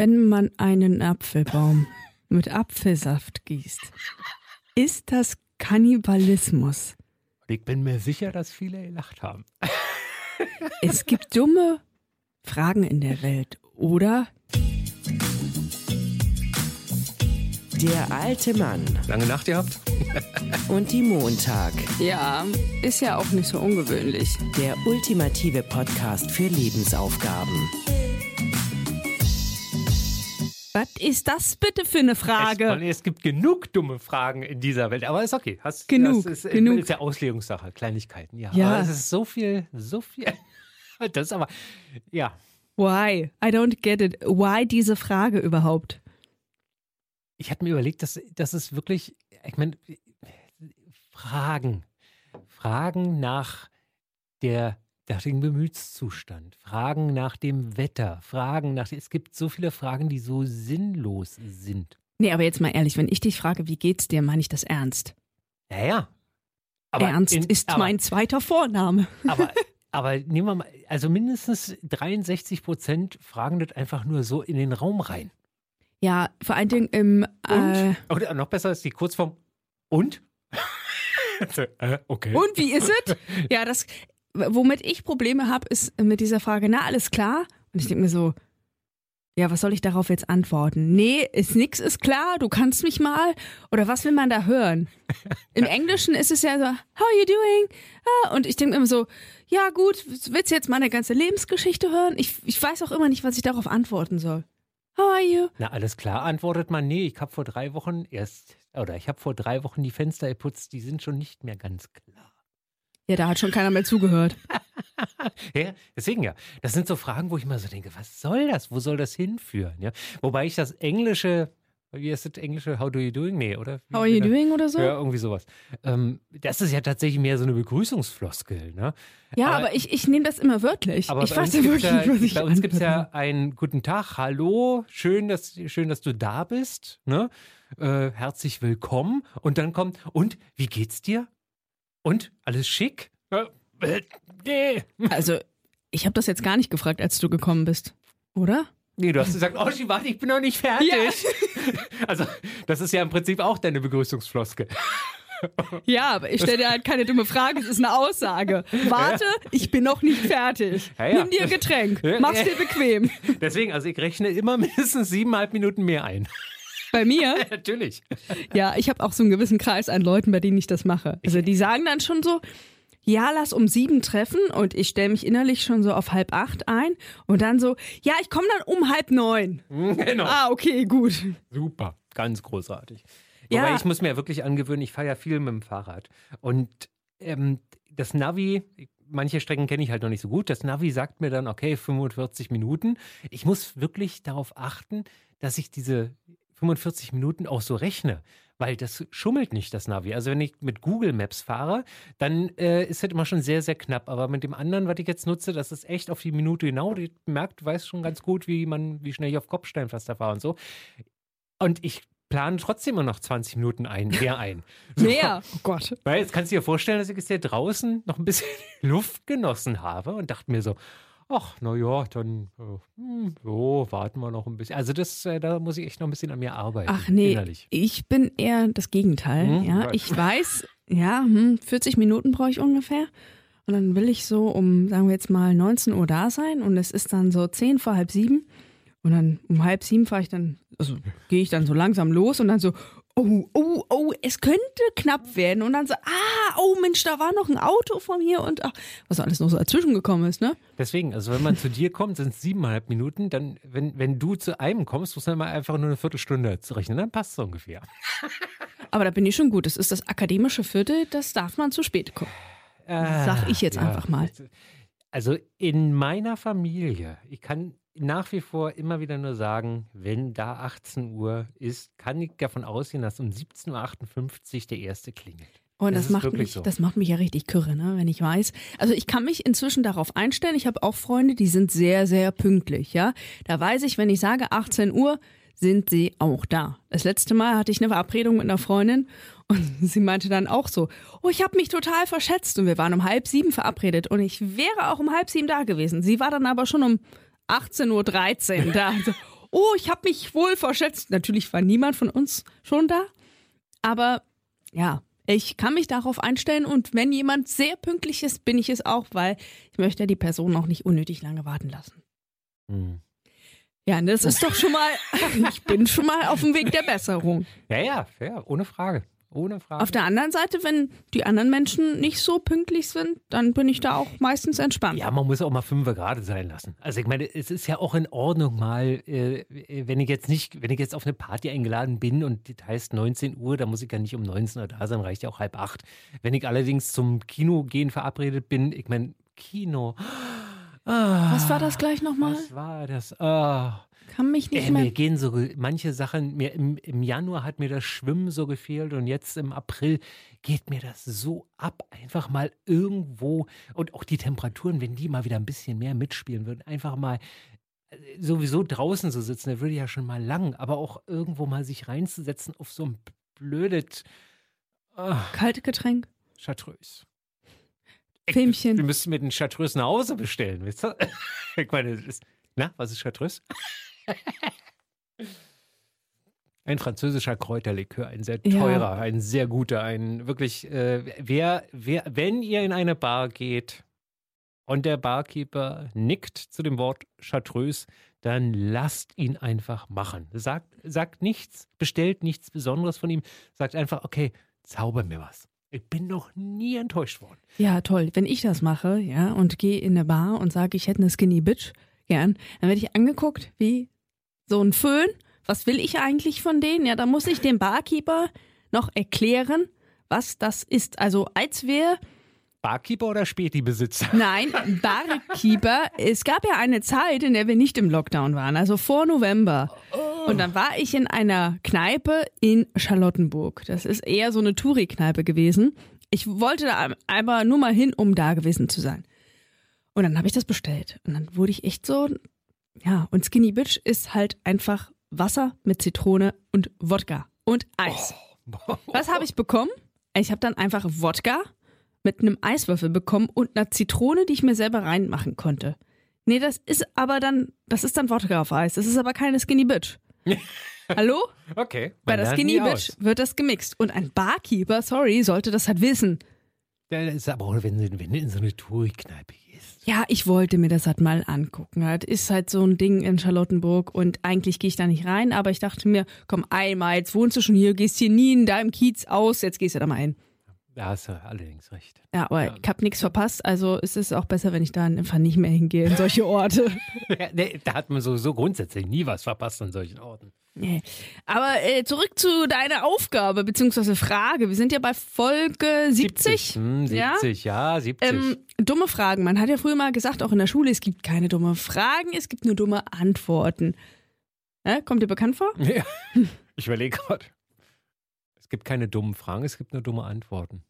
Wenn man einen Apfelbaum mit Apfelsaft gießt, ist das Kannibalismus? Ich bin mir sicher, dass viele gelacht haben. Es gibt dumme Fragen in der Welt, oder? Der alte Mann Lange Nacht gehabt? und die Montag. Ja, ist ja auch nicht so ungewöhnlich. Der ultimative Podcast für Lebensaufgaben. Was ist das bitte für eine Frage? Es, es gibt genug dumme Fragen in dieser Welt, aber ist okay. Hast, Genug, das ist, genug. ist ja Auslegungssache, Kleinigkeiten. Ja, Ja. Aber es ist so viel, so viel. Das ist aber, ja. Why? I don't get it. Why diese Frage überhaupt? Ich hatte mir überlegt, dass, dass es wirklich, ich meine, Fragen. Fragen nach der nach dem Gemütszustand, Fragen nach dem Wetter, Fragen nach. Es gibt so viele Fragen, die so sinnlos sind. Nee, aber jetzt mal ehrlich, wenn ich dich frage, wie geht's dir, meine ich das ernst. Naja. ernst in- ist aber, mein zweiter Vorname. Aber, aber nehmen wir mal, also mindestens 63 Prozent fragen das einfach nur so in den Raum rein. Ja, vor allen Dingen im Und? äh, Oder noch besser ist die Kurzform und? So, äh, okay. Und wie ist es? Ja, das, womit ich Probleme habe, ist mit dieser Frage, na, alles klar? Und ich denke mir so, ja, was soll ich darauf jetzt antworten? Nee, ist nix, ist klar, du kannst mich mal. Oder was will man da hören? Im Englischen ist es ja so, how are you doing? Ah, und ich denke immer so, ja gut, willst du jetzt meine ganze Lebensgeschichte hören? Ich, ich weiß auch immer nicht, was ich darauf antworten soll. How are you? Na, alles klar, antwortet man, nee, ich habe vor drei Wochen erst, oder ich habe vor drei Wochen die Fenster geputzt, die sind schon nicht mehr ganz klar. Ja, da hat schon keiner mehr zugehört. Ja, deswegen ja. Das sind so Fragen, wo ich immer so denke, was soll das? Wo soll das hinführen? Ja? Wobei ich das Englische, wie heißt das Englische? How do you doing? Nee, oder? How are you doing oder so? Ja, irgendwie sowas. Ähm, das ist ja tatsächlich mehr so eine Begrüßungsfloskel. Ne? Ja, Aber- aber, ich, ich nehme das immer wörtlich. Aber ich weiß ja gibt's wirklich nicht, was ich Bei uns gibt es ja einen guten Tag, hallo, schön, dass, schön, dass du da bist. Ne? Äh, herzlich willkommen. Und dann kommt, und wie geht's dir? Und alles schick? Nee. Also, ich habe das jetzt gar nicht gefragt, als du gekommen bist. Oder? Nee, du hast gesagt, oh, Schi, warte, ich bin noch nicht fertig. Also, das ist ja im Prinzip auch deine Begrüßungsfloskel. Ja, aber ich stelle dir halt keine dumme Frage, es ist eine Aussage. Warte, ich bin noch nicht fertig. Ja, ja. Nimm dir ein Getränk, Ja, mach's ja. dir bequem. Deswegen, also ich rechne immer mindestens siebeneinhalb Minuten mehr ein. Bei mir, Natürlich. ja, ich habe auch so einen gewissen Kreis an Leuten, bei denen ich das mache. Also die sagen dann schon so, ja, lass um sieben treffen und ich stelle mich innerlich schon so auf halb acht ein und dann so, ja, ich komme dann um halb neun. Genau. Ah, okay, gut. Super, ganz großartig. Ja. Wobei ich muss mir wirklich angewöhnen, ich fahre ja viel mit dem Fahrrad. Und ähm, das Navi, manche Strecken kenne ich halt noch nicht so gut, das Navi sagt mir dann, okay, 45 Minuten. Ich muss wirklich darauf achten, dass ich diese 45 Minuten auch so rechne. Weil das schummelt nicht, das Navi. Also wenn ich mit Google Maps fahre, dann äh, ist das immer schon sehr, sehr knapp. Aber mit dem anderen, was ich jetzt nutze, das ist echt auf die Minute genau. Die merkt, weiß schon ganz gut, wie man, wie schnell ich auf Kopfsteinpflaster fahre und so. Und ich plane trotzdem immer noch 20 Minuten ein, mehr ein. So. Mehr. Oh Gott. Weil jetzt kannst du dir vorstellen, dass ich jetzt hier draußen noch ein bisschen Luft genossen habe und dachte mir so, ach, na ja, dann, äh, hm, so, warten wir noch ein bisschen. Also das, äh, da muss ich echt noch ein bisschen an mir arbeiten. Ach nee, Innerlich. ich bin eher das Gegenteil. Hm, ja, ich weiß, ja, hm, 40 Minuten brauche ich ungefähr. Und dann will ich so um, sagen wir jetzt mal 19 Uhr da sein und es ist dann so 10 vor halb sieben. Und dann um halb sieben fahre ich dann, also gehe ich dann so langsam los und dann so, oh, oh, oh, es könnte knapp werden. Und dann so, ah, oh Mensch, da war noch ein Auto vor mir und ach, was alles noch so dazwischen gekommen ist, ne? Deswegen, also wenn man zu dir kommt, sind es siebeneinhalb Minuten. Dann, wenn, wenn du zu einem kommst, muss man mal einfach nur eine Viertelstunde rechnen. Dann passt es ungefähr. Aber da bin ich schon gut. Das ist das akademische Viertel, das darf man zu spät kommen. Sag ich jetzt Ja, einfach mal. Also in meiner Familie, ich kann nach wie vor immer wieder nur sagen, wenn da 18 Uhr ist, kann ich davon ausgehen, dass um 17.58 Uhr der erste klingelt. Und Das das, ist macht mich, so. das macht mich ja richtig kürre, ne, wenn ich weiß. Also ich kann mich inzwischen darauf einstellen. Ich habe auch Freunde, die sind sehr, sehr pünktlich, ja. Da weiß ich, wenn ich sage 18 Uhr, sind sie auch da. Das letzte Mal hatte ich eine Verabredung mit einer Freundin und sie meinte dann auch so, oh, ich habe mich total verschätzt und wir waren um halb sieben verabredet und ich wäre auch um halb sieben da gewesen. Sie war dann aber schon um 18.13 Uhr da. So, oh, ich habe mich wohl verschätzt. Natürlich war niemand von uns schon da, aber ja, ich kann mich darauf einstellen und wenn jemand sehr pünktlich ist, bin ich es auch, weil ich möchte die Person auch nicht unnötig lange warten lassen. Hm. Ja, das ist doch schon mal, ich bin schon mal auf dem Weg der Besserung. Ja, ja, ja, ohne Frage. Ohne Frage. Auf der anderen Seite, wenn die anderen Menschen nicht so pünktlich sind, dann bin ich da auch meistens entspannt. Ja, man muss auch mal fünf gerade sein lassen. Also ich meine, es ist ja auch in Ordnung mal, äh, wenn ich jetzt nicht, wenn ich jetzt auf eine Party eingeladen bin und die heißt 19 Uhr, dann muss ich ja nicht um 19 Uhr da sein, reicht ja auch halb acht. Wenn ich allerdings zum Kino gehen verabredet bin, ich meine, Kino. Ah, Was war das gleich nochmal? Was war das? Ah. Kann mich nicht Ey, mehr. mir gehen so manche Sachen, mir im, im Januar hat mir das Schwimmen so gefehlt und jetzt im April geht mir das so ab. Einfach mal irgendwo und auch die Temperaturen, wenn die mal wieder ein bisschen mehr mitspielen würden, einfach mal äh, sowieso draußen zu sitzen, da würde ja schon mal lang, aber auch irgendwo mal sich reinzusetzen auf so ein blödes ah, Kalte Getränk, Chartreuse. Filmchen. Wir müssten mir den Chartreuse nach Hause bestellen, wisst ihr? Ich meine, ist, na, was ist Chartreuse? Ein französischer Kräuterlikör, ein sehr Ja. teurer, ein sehr guter, ein wirklich, äh, wer, wer, wenn ihr in eine Bar geht und der Barkeeper nickt zu dem Wort Chartreuse, dann lasst ihn einfach machen. Sagt, sagt nichts, bestellt nichts Besonderes von ihm, sagt einfach, okay, zauber mir was. Ich bin noch nie enttäuscht worden. Ja, toll. Wenn ich das mache, ja, und gehe in eine Bar und sage, ich hätte eine Skinny Bitch gern, dann werde ich angeguckt wie so ein Föhn. Was will ich eigentlich von denen? Ja, da muss ich dem Barkeeper noch erklären, was das ist. Also als wir Barkeeper oder Späti-Besitzer? Nein, Barkeeper. Es gab ja eine Zeit, in der wir nicht im Lockdown waren, also vor November. Und dann war ich in einer Kneipe in Charlottenburg. Das ist eher so eine Touri-Kneipe gewesen. Ich wollte da aber nur mal hin, um da gewesen zu sein. Und dann habe ich das bestellt. Und dann wurde ich echt so, ja, und Skinny Bitch ist halt einfach Wasser mit Zitrone und Wodka und Eis. Was habe ich bekommen? Ich habe dann einfach Wodka mit einem Eiswürfel bekommen und einer Zitrone, die ich mir selber reinmachen konnte. Nee, das ist aber dann, das ist dann Wodka auf Eis. Das ist aber keine Skinny Bitch. Hallo? Okay. Bei der Skinny Bitch aus. wird das gemixt. Und ein Barkeeper, sorry, sollte das halt wissen. Ja, das ist aber auch, wenn, du- wenn du in so eine Touri-Kneipe gehst. Ja, ich wollte mir das halt mal angucken. Das ist halt so ein Ding in Charlottenburg und eigentlich gehe ich da nicht rein, aber ich dachte mir, komm einmal, jetzt wohnst du schon hier, gehst hier nie in deinem Kiez aus, jetzt gehst du da mal hin. Da hast du allerdings recht. Ja, aber Ja. ich habe nichts verpasst, also es ist auch besser, wenn ich da einfach nicht mehr hingehe in solche Orte. Ja, nee, da hat man sowieso grundsätzlich nie was verpasst an solchen Orten. Nee. Aber äh, zurück zu deiner Aufgabe bzw. Frage. Wir sind ja bei Folge 70. Hm, Ja? 70, ja, 70. Ähm, dumme Fragen. Man hat ja früher mal gesagt, auch in der Schule, es gibt keine dumme Fragen, es gibt nur dumme Antworten. Ja, kommt dir bekannt vor? Ja. Ich überlege gerade. Es gibt keine dummen Fragen, es gibt nur dumme Antworten.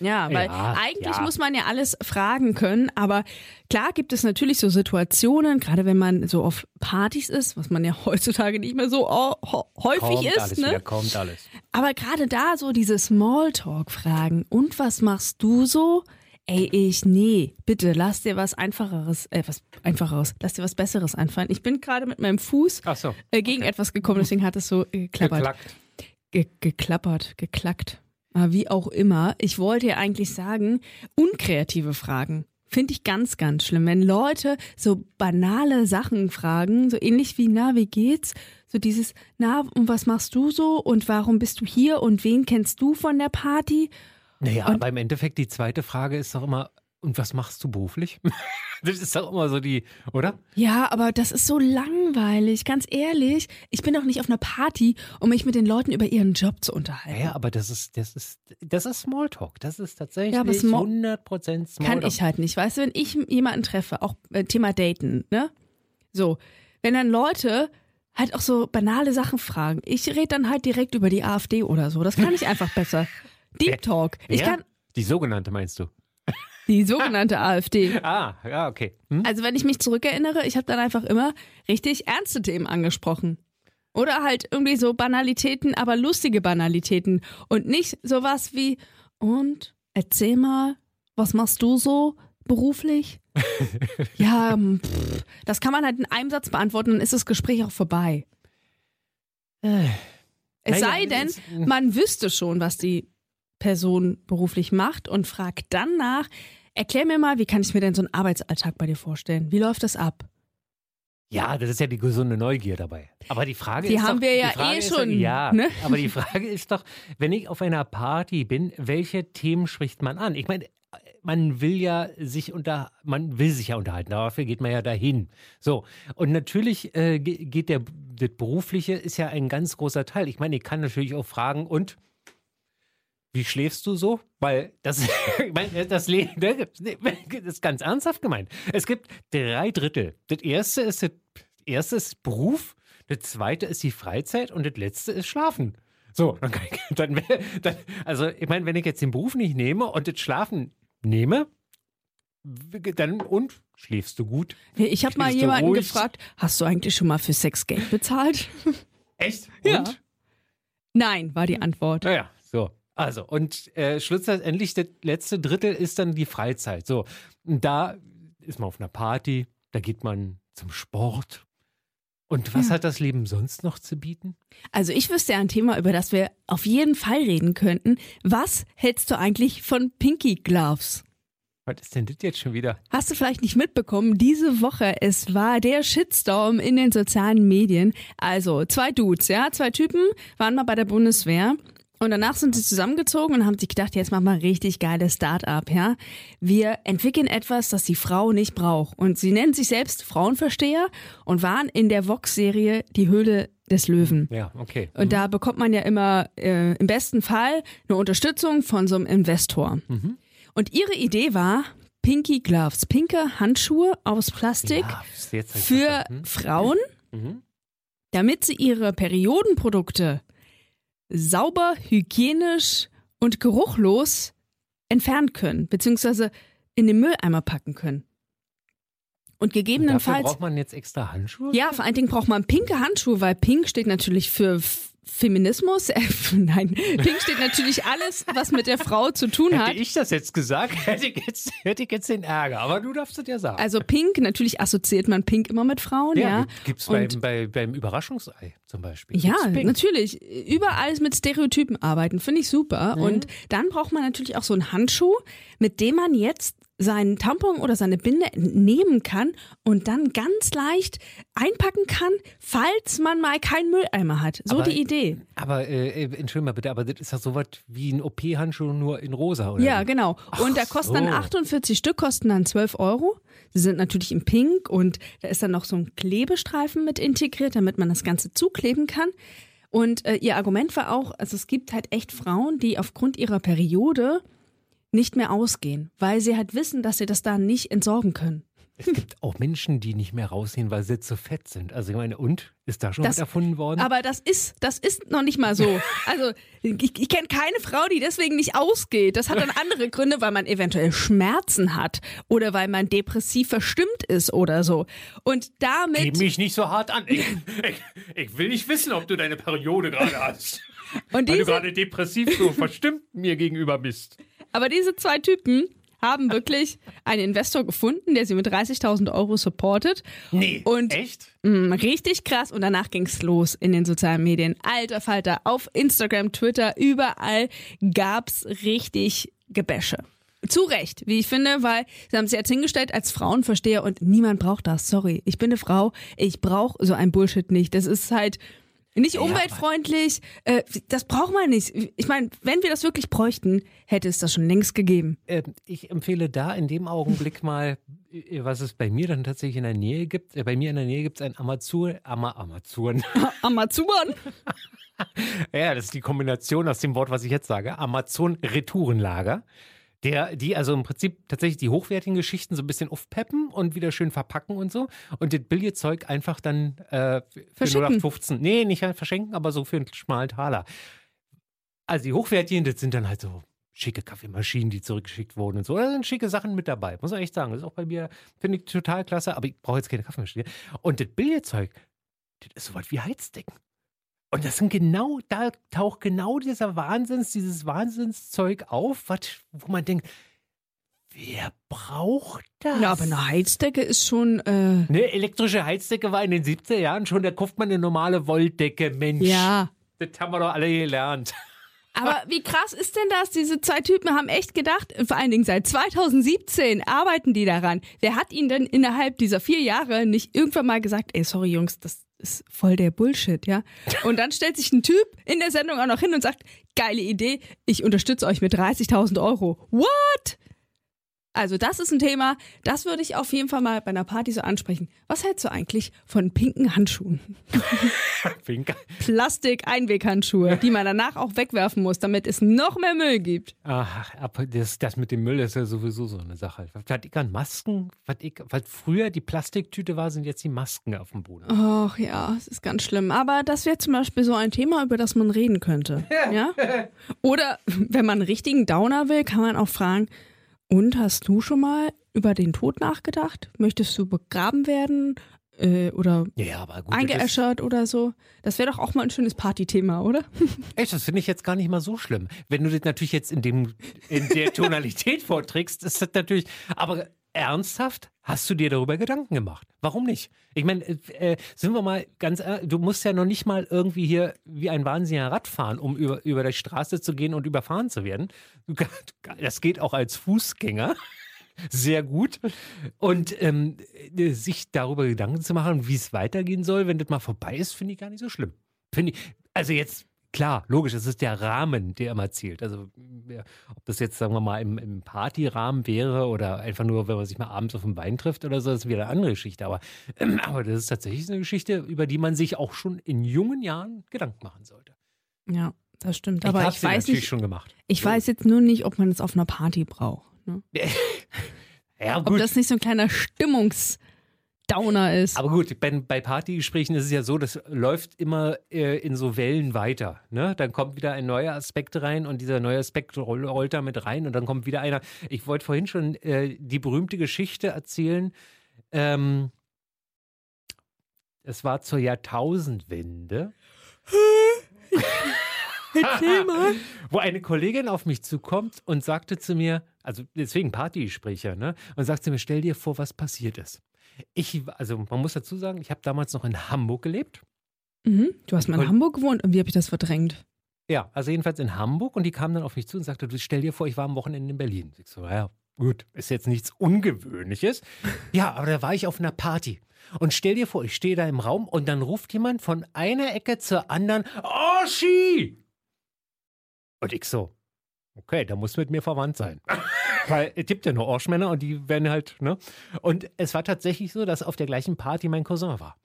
Ja, weil Ja, eigentlich ja. muss man ja alles fragen können, aber klar gibt es natürlich so Situationen, gerade wenn man so auf Partys ist, was man ja heutzutage nicht mehr so häufig kommt ist, alles ne? wieder, kommt alles. Aber gerade da so diese Smalltalk-Fragen. Und was machst du so? Ey, ich, nee, bitte, lass dir was Einfacheres, äh, was Einfacheres, lass dir was Besseres einfallen. Ich bin gerade mit meinem Fuß so, äh, gegen etwas gekommen, deswegen hat es so äh, geklappert. geklackt. Ge geklappert, geklackt. Aber wie auch immer, ich wollte ja eigentlich sagen, unkreative Fragen. Finde ich ganz, ganz schlimm. Wenn Leute so banale Sachen fragen, so ähnlich wie, na, wie geht's? So dieses, na, und was machst du so? Und warum bist du hier? Und wen kennst du von der Party? Naja, Und- aber im Endeffekt die zweite Frage ist doch immer, und was machst du beruflich? das ist doch immer so die, oder? Ja, aber das ist so langweilig, ganz ehrlich. Ich bin doch nicht auf einer Party, um mich mit den Leuten über ihren Job zu unterhalten. Naja, aber das ist, das ist, das ist Smalltalk. Das ist tatsächlich Ja, aber Small- 100% Smalltalk. Kann ich halt nicht. Weißt du, wenn ich jemanden treffe, auch äh, Thema Daten, ne? So, wenn dann Leute halt auch so banale Sachen fragen. Ich rede dann halt direkt über die AfD oder so. Das kann ich einfach besser. Deep Talk. Ich Ja? kann Die sogenannte meinst du? Die sogenannte AfD. Ah, ja, okay. Hm? Also wenn ich mich zurückerinnere, ich habe dann einfach immer richtig ernste Themen angesprochen. Oder halt irgendwie so Banalitäten, aber lustige Banalitäten. Und nicht sowas wie, und erzähl mal, was machst du so beruflich? Ja, hm, pff, das kann man halt in einem Satz beantworten, dann ist das Gespräch auch vorbei. Äh, Es sei denn, man wüsste schon, was die Person beruflich macht und fragt dann nach, erklär mir mal, wie kann ich mir denn so einen Arbeitsalltag bei dir vorstellen? Wie läuft das ab? Ja, das ist ja die gesunde Neugier dabei. Aber die Frage Die ist haben doch, wir ja Frage eh schon, ja, ne? aber die Frage ist doch, wenn ich auf einer Party bin, welche Themen spricht man an? Ich meine, man will ja sich unter, man will sich ja unterhalten, dafür geht man ja dahin. So und natürlich äh, ge- geht der das berufliche ist ja ein ganz großer Teil. Ich meine, ich kann natürlich auch fragen und wie schläfst du so? Weil das, das Leben, das ist ganz ernsthaft gemeint. Es gibt drei Drittel. Das erste ist das erste ist Beruf, das zweite ist die Freizeit und das letzte ist Schlafen. So, dann, kann ich, dann, dann also ich meine, wenn ich jetzt den Beruf nicht nehme und das Schlafen nehme, dann und schläfst du gut? Ich habe mal jemanden ruhig? gefragt, hast du eigentlich schon mal für Sex Geld bezahlt? Echt? Ja. Und? Nein, war die Antwort. Naja. Also, und äh, schlussendlich, das letzte Drittel ist dann die Freizeit. So, und da ist man auf einer Party, da geht man zum Sport. Und was Ja. hat das Leben sonst noch zu bieten? Also ich wüsste ja ein Thema, über das wir auf jeden Fall reden könnten. Was hältst du eigentlich von Pinky Gloves? Was ist denn das jetzt schon wieder? Hast du vielleicht nicht mitbekommen, diese Woche, es war der Shitstorm in den sozialen Medien. Also zwei Dudes, ja, zwei Typen waren mal bei der Bundeswehr und danach sind sie zusammengezogen und haben sich gedacht, jetzt machen wir ein richtig geiles Start-up, ja. Wir entwickeln etwas, das die Frau nicht braucht. Und sie nennen sich selbst Frauenversteher und waren in der Vox-Serie Die Höhle des Löwen. Ja, okay. Und da bekommt man ja immer äh, im besten Fall eine Unterstützung von so einem Investor. Mhm. Und ihre Idee war Pinky Gloves, pinke Handschuhe aus Plastik Ja, für verstanden. Frauen, Mhm. damit sie ihre Periodenprodukte sauber, hygienisch und geruchlos entfernen können, beziehungsweise in den Mülleimer packen können. Und Dafür gegebenenfalls braucht man jetzt extra Handschuhe? ja, vor allen Dingen braucht man pinke Handschuhe, weil pink steht natürlich für Feminismus. Äh, nein, pink steht natürlich alles, was mit der Frau zu tun hat. Hätte ich das jetzt gesagt, hätte ich jetzt, hätte ich jetzt den Ärger. Aber du darfst es ja sagen. Also pink, natürlich assoziiert man pink immer mit Frauen, ja. ja, gibt's beim, Und- bei, beim Überraschungsei zum Beispiel. Ja, natürlich. Überall mit Stereotypen arbeiten, finde ich super. Mhm. Und dann braucht man natürlich auch so einen Handschuh, mit dem man jetzt seinen Tampon oder seine Binde nehmen kann und dann ganz leicht einpacken kann, falls man mal keinen Mülleimer hat. So Aber- die Idee. Aber, äh, äh, entschuldigung mal bitte, aber das ist ja sowas wie ein OP-Handschuh nur in rosa, oder? Ja, genau. Und da kosten dann so. 48 Stück, kosten dann 12 Euro. Sie sind natürlich in Pink und da ist dann noch so ein Klebestreifen mit integriert, damit man das Ganze zukleben kann. Und äh, ihr Argument war auch, also es gibt halt echt Frauen, die aufgrund ihrer Periode nicht mehr ausgehen, weil sie halt wissen, dass sie das da nicht entsorgen können. Es gibt auch Menschen, die nicht mehr rausgehen, weil sie zu fett sind. Also ich meine, und? Ist da schon Das- was erfunden worden? Aber das ist, das ist noch nicht mal so. Also ich, ich kenne keine Frau, die deswegen nicht ausgeht. Das hat dann andere Gründe, weil man eventuell Schmerzen hat oder weil man depressiv verstimmt ist oder so. Und damit mich nicht so hart an. Ich, ich, ich will nicht wissen, ob du deine Periode gerade hast. und Weil du diese, gerade depressiv so verstimmt mir gegenüber bist. aber diese zwei Typen haben wirklich einen Investor gefunden, der sie mit 30.000 Euro supportet. Nee, Und- echt? Mm, richtig krass. Und danach ging's los in den sozialen Medien. Alter Falter, auf Instagram, Twitter, überall gab's richtig Gebäsche. Zu Recht, wie ich finde, weil sie haben sich jetzt hingestellt als Frauenversteher und niemand braucht das. Sorry, ich bin eine Frau, ich brauche so ein Bullshit nicht. Das ist halt nicht umweltfreundlich. Äh, das braucht man nicht. Ich meine, wenn wir das wirklich bräuchten, hätte es das schon längst gegeben. Ähm, ich empfehle da in dem Augenblick mal, äh, was es bei mir dann tatsächlich in der Nähe gibt. Äh, Bei mir in der Nähe gibt es ein Amazon, Ama, Amazon. Amazon. ja, das ist die Kombination aus dem Wort, was ich jetzt sage. Amazon-Retourenlager. Der, die also im Prinzip tatsächlich die hochwertigen Geschichten so ein bisschen aufpeppen und wieder schön verpacken und so. Und das Billigzeug einfach dann äh, für Verschicken. 0815. Nee, nicht verschenken, aber so für einen schmalen Taler. Also die hochwertigen, das sind dann halt so schicke Kaffeemaschinen, die zurückgeschickt wurden und so. Da sind schicke Sachen mit dabei, muss man echt sagen. Das ist auch bei mir, finde ich total klasse, aber ich brauche jetzt keine Kaffeemaschine. Und das Billigzeug, das ist sowas wie Heizdecken. Und das sind genau, da taucht genau dieser Wahnsinns, dieses Wahnsinnszeug auf, wat, wo man denkt, wer braucht das? Ja, aber eine Heizdecke ist schon. Äh, Eine elektrische Heizdecke war in den 70er Jahren schon, da kauft man eine normale Wolldecke, Mensch. ja. Das haben wir doch alle gelernt. Aber wie krass ist denn das? Diese zwei Typen haben echt gedacht, vor allen Dingen seit 2017 arbeiten die daran. Wer hat ihnen denn innerhalb dieser vier Jahre nicht irgendwann mal gesagt, ey, sorry Jungs, das ist voll der Bullshit, ja? Und dann stellt sich ein Typ in der Sendung auch noch hin und sagt, geile Idee, ich unterstütze euch mit 30.000 Euro. What? Also das ist ein Thema, das würde ich auf jeden Fall mal bei einer Party so ansprechen. Was hältst du eigentlich von pinken Handschuhen? Finker. Plastik-Einweghandschuhe, die man danach auch wegwerfen muss, damit es noch mehr Müll gibt. Ach, das, das mit dem Müll ist ja sowieso so eine Sache. Was ich an Masken, was, ich, was früher die Plastiktüte war, sind jetzt die Masken auf dem Boden. Ach ja, es ist ganz schlimm. Aber das wäre zum Beispiel so ein Thema, über das man reden könnte. Ja? Oder wenn man einen richtigen Downer will, kann man auch fragen, und hast du schon mal über den Tod nachgedacht? Möchtest du begraben werden? Äh, oder Ja, gut. eingeäschert oder so? Das wäre doch auch mal ein schönes Partythema, oder? Echt, das finde ich jetzt gar nicht mal so schlimm. Wenn du das natürlich jetzt in, dem, in der Tonalität vorträgst, ist das natürlich. Aber ernsthaft, hast du dir darüber Gedanken gemacht? Warum nicht? Ich meine, äh, äh, sind wir mal ganz ehrlich, du musst ja noch nicht mal irgendwie hier wie ein Wahnsinniger Rad fahren, um über, über die Straße zu gehen und überfahren zu werden. Das geht auch als Fußgänger. Sehr gut. Und ähm, äh, sich darüber Gedanken zu machen, wie es weitergehen soll, wenn das mal vorbei ist, finde ich gar nicht so schlimm. Finde ich, also jetzt, klar, logisch, es ist der Rahmen, der immer zählt. Also, ob das jetzt, sagen wir mal, im, im Partyrahmen wäre oder einfach nur, wenn man sich mal abends auf dem Wein trifft oder so, das ist wieder eine andere Geschichte. Aber, ähm, aber das ist tatsächlich eine Geschichte, über die man sich auch schon in jungen Jahren Gedanken machen sollte. Ja, das stimmt. Aber hab's ich weiß natürlich nicht, schon gemacht. ich weiß jetzt nur nicht, ob man es auf einer Party braucht. Ne? Ja, Ob gut. das nicht so ein kleiner Stimmungsdowner ist. Aber gut, bei, bei Partygesprächen ist es ja so, das läuft immer äh, in so Wellen weiter. Ne? Dann kommt wieder ein neuer Aspekt rein und dieser neue Aspekt roll- rollt da mit rein und dann kommt wieder einer. Ich wollte vorhin schon äh, die berühmte Geschichte erzählen. Ähm, es war zur Jahrtausendwende. Erzähl mal. wo eine Kollegin auf mich zukommt und sagte zu mir, also deswegen Partygespräche, ne? Und sagte mir, stell dir vor, was passiert ist. Ich, also man muss dazu sagen, ich habe damals noch in Hamburg gelebt. Mhm. Du hast mal in Voll- Hamburg gewohnt und wie habe ich das verdrängt? Ja, also jedenfalls in Hamburg und die kam dann auf mich zu und sagte, du stell dir vor, ich war am Wochenende in Berlin. Ich so, ja, gut, ist jetzt nichts Ungewöhnliches. Ja, aber da war ich auf einer Party. Und stell dir vor, ich stehe da im Raum und dann ruft jemand von einer Ecke zur anderen, Oschi! Und ich so, okay, da muss mit mir verwandt sein. Weil es gibt ja nur Orschmänner und die werden halt, ne? Und es war tatsächlich so, dass auf der gleichen Party mein Cousin war.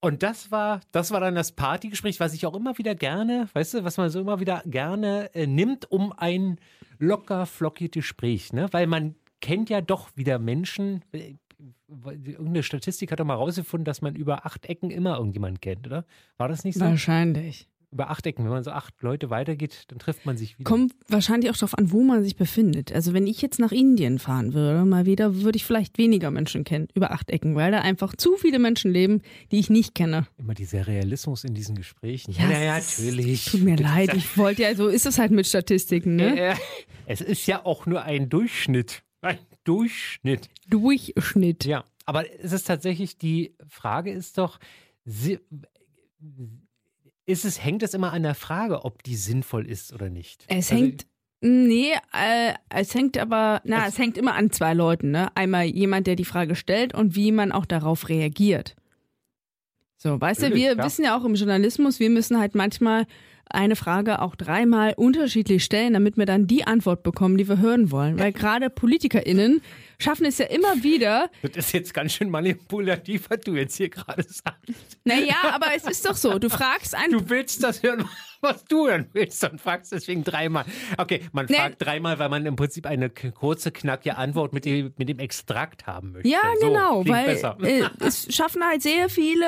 Und das war, das war dann das Partygespräch, was ich auch immer wieder gerne, weißt du, was man so immer wieder gerne äh, nimmt, um ein locker flockiges Gespräch, ne? Weil man kennt ja doch wieder Menschen. äh, Irgendeine Statistik hat doch mal rausgefunden, dass man über acht Ecken immer irgendjemanden kennt, oder? War das nicht so? Wahrscheinlich. Über acht Ecken, wenn man so acht Leute weitergeht, dann trifft man sich wieder. Kommt wahrscheinlich auch darauf an, wo man sich befindet. Also wenn ich jetzt nach Indien fahren würde, mal wieder, würde ich vielleicht weniger Menschen kennen, über acht Ecken, weil da einfach zu viele Menschen leben, die ich nicht kenne. Immer dieser Realismus in diesen Gesprächen. Ja, ja natürlich. Tut mir leid, ich wollte ja, so ist es halt mit Statistiken, ne? Es ist ja auch nur ein Durchschnitt. Ein Durchschnitt. Durchschnitt. Ja, aber es ist tatsächlich, die Frage ist doch, si- ist es, hängt es immer an der Frage, ob die sinnvoll ist oder nicht? Es Also, hängt, nee, äh, es hängt aber, na, Es- es hängt immer an zwei Leuten, ne? Einmal jemand, der die Frage stellt und wie man auch darauf reagiert. So, weißt du, wir klar. wissen ja auch im Journalismus, wir müssen halt manchmal eine Frage auch dreimal unterschiedlich stellen, damit wir dann die Antwort bekommen, die wir hören wollen. Weil gerade PolitikerInnen schaffen es ja immer wieder, Das ist jetzt ganz schön manipulativ, was du jetzt hier gerade sagst. naja, aber es ist doch so, du fragst einen Du willst das hören, was du hören willst und fragst deswegen dreimal. Okay, man Nee. fragt dreimal, weil man im Prinzip eine kurze, knackige Antwort mit dem, mit dem Extrakt haben möchte. Ja, so, genau, weil äh, es schaffen halt sehr viele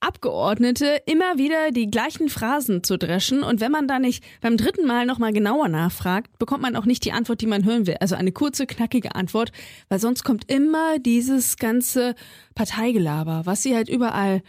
Abgeordnete immer wieder die gleichen Phrasen zu dreschen und wenn man da nicht beim dritten Mal nochmal genauer nachfragt, bekommt man auch nicht die Antwort, die man hören will. Also eine kurze, knackige Antwort, weil sonst kommt immer dieses ganze Parteigelaber, was sie halt überall